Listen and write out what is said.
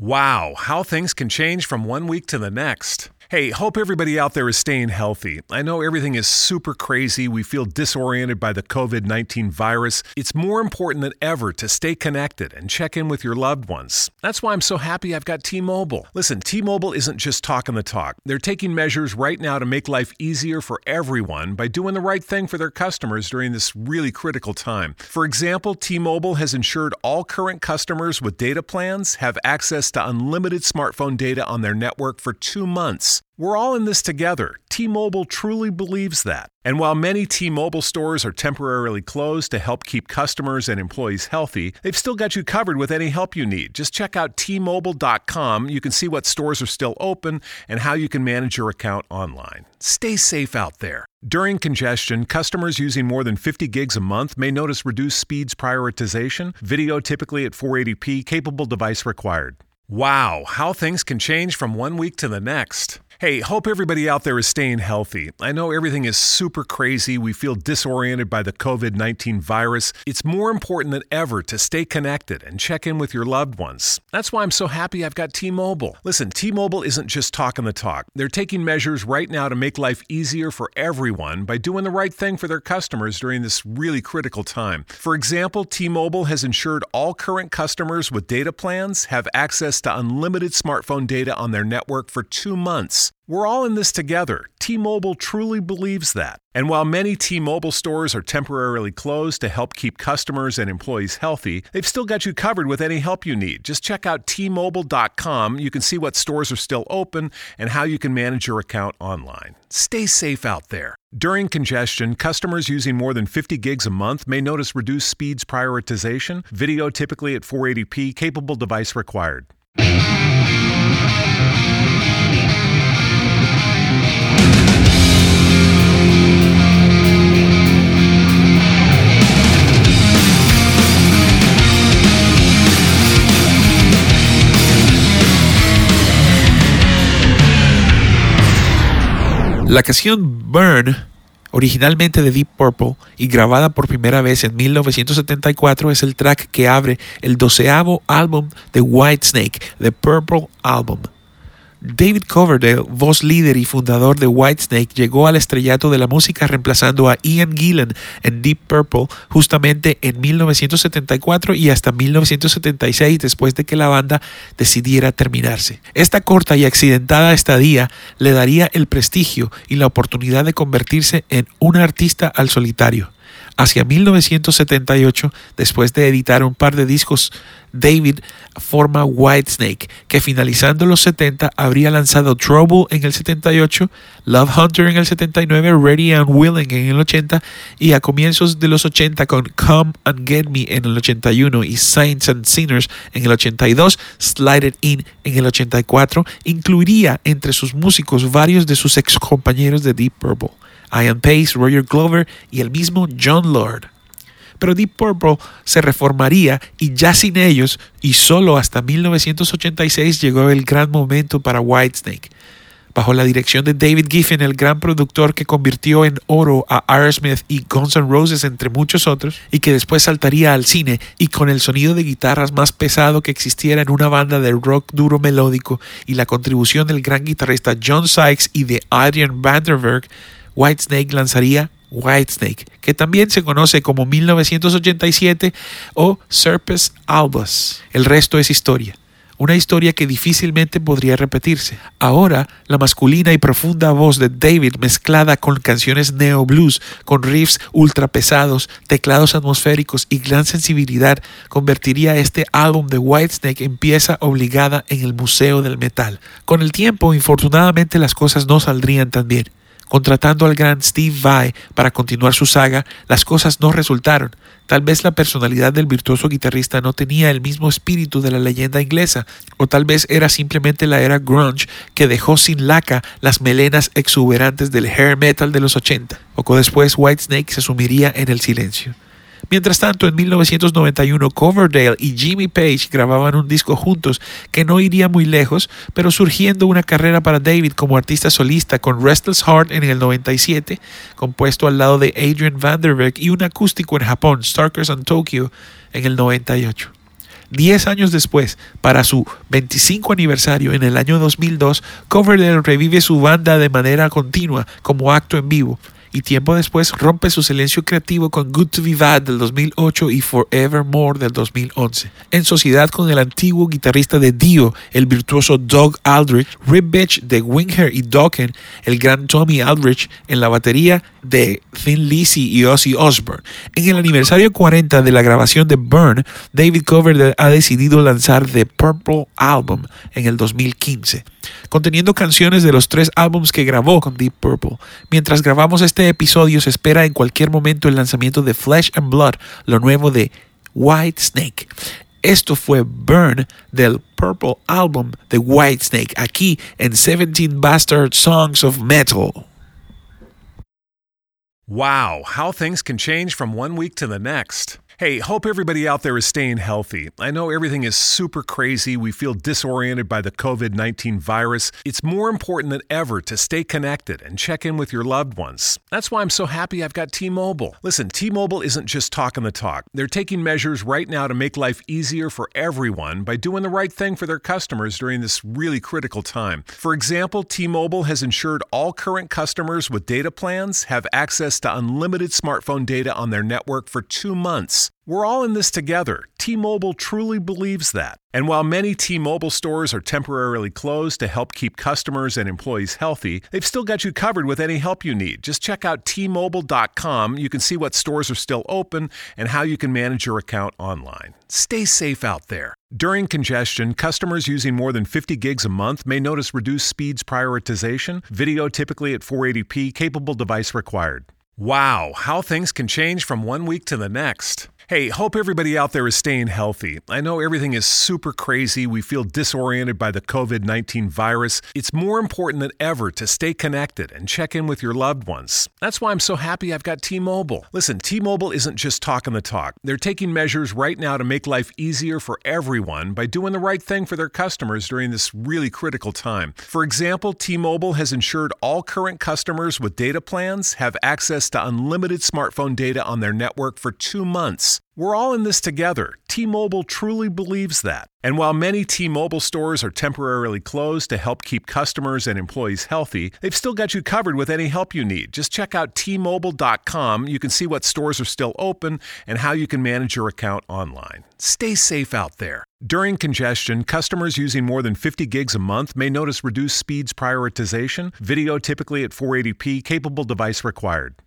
Wow, how things can change from one week to the next. Hey, hope everybody out there is staying healthy. I know everything is super crazy. We feel disoriented by the COVID 19 virus. It's more important than ever to stay connected and check in with your loved ones. That's why I'm so happy I've got T Mobile. Listen, T Mobile isn't just talking the talk, they're taking measures right now to make life easier for everyone by doing the right thing for their customers during this really critical time. For example, T Mobile has ensured all current customers with data plans have access to unlimited smartphone data on their network for two months. We're all in this together. T Mobile truly believes that. And while many T Mobile stores are temporarily closed to help keep customers and employees healthy, they've still got you covered with any help you need. Just check out T-Mobile.com. You can see what stores are still open and how you can manage your account online. Stay safe out there. During congestion, customers using more than 50 gigs a month may notice reduced speeds prioritization, video typically at 480p, capable device required. Wow, how things can change from one week to the next. Hey, hope everybody out there is staying healthy. I know everything is super crazy. We feel disoriented by the COVID 19 virus. It's more important than ever to stay connected and check in with your loved ones. That's why I'm so happy I've got T Mobile. Listen, T Mobile isn't just talking the talk, they're taking measures right now to make life easier for everyone by doing the right thing for their customers during this really critical time. For example, T Mobile has ensured all current customers with data plans have access to unlimited smartphone data on their network for two months. We're all in this together. T Mobile truly believes that. And while many T Mobile stores are temporarily closed to help keep customers and employees healthy, they've still got you covered with any help you need. Just check out T-Mobile.com. You can see what stores are still open and how you can manage your account online. Stay safe out there. During congestion, customers using more than 50 gigs a month may notice reduced speeds prioritization, video typically at 480p, capable device required. La canción Burn, originalmente de Deep Purple y grabada por primera vez en 1974, es el track que abre el doceavo álbum de Whitesnake, The Purple Album. David Coverdale, voz líder y fundador de Whitesnake, llegó al estrellato de la música reemplazando a Ian Gillan en Deep Purple justamente en 1974 y hasta 1976 después de que la banda decidiera terminarse. Esta corta y accidentada estadía le daría el prestigio y la oportunidad de convertirse en un artista al solitario. Hacia 1978, después de editar un par de discos, David forma Whitesnake, que finalizando los 70 habría lanzado Trouble en el 78, Love Hunter en el 79, Ready and Willing en el 80 y a comienzos de los 80 con Come and Get Me en el 81 y Saints and Sinners en el 82, Slide It In en el 84, incluiría entre sus músicos varios de sus ex compañeros de Deep Purple. Ian Pace, Roger Glover y el mismo John Lord. Pero Deep Purple se reformaría y ya sin ellos y solo hasta 1986 llegó el gran momento para Whitesnake. Bajo la dirección de David Giffen, el gran productor que convirtió en oro a Aerosmith y Guns N' Roses entre muchos otros, y que después saltaría al cine y con el sonido de guitarras más pesado que existiera en una banda de rock duro melódico y la contribución del gran guitarrista John Sykes y de Adrian Vanderberg, Whitesnake lanzaría Whitesnake, que también se conoce como 1987 o Serpes Albus. El resto es historia. Una historia que difícilmente podría repetirse. Ahora, la masculina y profunda voz de David mezclada con canciones neo blues, con riffs ultra pesados, teclados atmosféricos y gran sensibilidad, convertiría este álbum de Whitesnake en pieza obligada en el Museo del Metal. Con el tiempo, infortunadamente, las cosas no saldrían tan bien. Contratando al gran Steve Vai para continuar su saga, las cosas no resultaron. Tal vez la personalidad del virtuoso guitarrista no tenía el mismo espíritu de la leyenda inglesa, o tal vez era simplemente la era grunge que dejó sin laca las melenas exuberantes del hair metal de los 80. Poco después Whitesnake se sumiría en el silencio. Mientras tanto, en 1991, Coverdale y Jimmy Page grababan un disco juntos que no iría muy lejos, pero surgiendo una carrera para David como artista solista con Restless Heart en el 97, compuesto al lado de Adrian Vanderberg y un acústico en Japón, Starkers and Tokyo, en el 98. Diez años después, para su 25 aniversario en el año 2002, Coverdale revive su banda de manera continua como acto en vivo y tiempo después rompe su silencio creativo con Good to Be Bad del 2008 y Forevermore del 2011. En sociedad con el antiguo guitarrista de Dio, el virtuoso Doug Aldrich, Rip Bitch de Winger y Dokken, el gran Tommy Aldrich en la batería de Thin Lizzy y Ozzy Osbourne. En el aniversario 40 de la grabación de Burn, David Coverdale ha decidido lanzar The Purple Album en el 2015, conteniendo canciones de los tres álbumes que grabó con Deep Purple. Mientras grabamos este episodio se espera en cualquier momento el lanzamiento de Flesh and Blood, lo nuevo de White Snake. Esto fue Burn del Purple Album de White Snake, aquí en 17 Bastard Songs of Metal. Wow, how things can change from one week to the next. Hey, hope everybody out there is staying healthy. I know everything is super crazy. We feel disoriented by the COVID 19 virus. It's more important than ever to stay connected and check in with your loved ones. That's why I'm so happy I've got T Mobile. Listen, T Mobile isn't just talking the talk, they're taking measures right now to make life easier for everyone by doing the right thing for their customers during this really critical time. For example, T Mobile has ensured all current customers with data plans have access to unlimited smartphone data on their network for two months. We're all in this together. T Mobile truly believes that. And while many T Mobile stores are temporarily closed to help keep customers and employees healthy, they've still got you covered with any help you need. Just check out T-Mobile.com. You can see what stores are still open and how you can manage your account online. Stay safe out there. During congestion, customers using more than 50 gigs a month may notice reduced speeds prioritization, video typically at 480p, capable device required. Wow, how things can change from one week to the next. Hey, hope everybody out there is staying healthy. I know everything is super crazy. We feel disoriented by the COVID 19 virus. It's more important than ever to stay connected and check in with your loved ones. That's why I'm so happy I've got T Mobile. Listen, T Mobile isn't just talking the talk, they're taking measures right now to make life easier for everyone by doing the right thing for their customers during this really critical time. For example, T Mobile has ensured all current customers with data plans have access to unlimited smartphone data on their network for two months. We're all in this together. T Mobile truly believes that. And while many T Mobile stores are temporarily closed to help keep customers and employees healthy, they've still got you covered with any help you need. Just check out T-Mobile.com. You can see what stores are still open and how you can manage your account online. Stay safe out there. During congestion, customers using more than 50 gigs a month may notice reduced speeds prioritization, video typically at 480p, capable device required.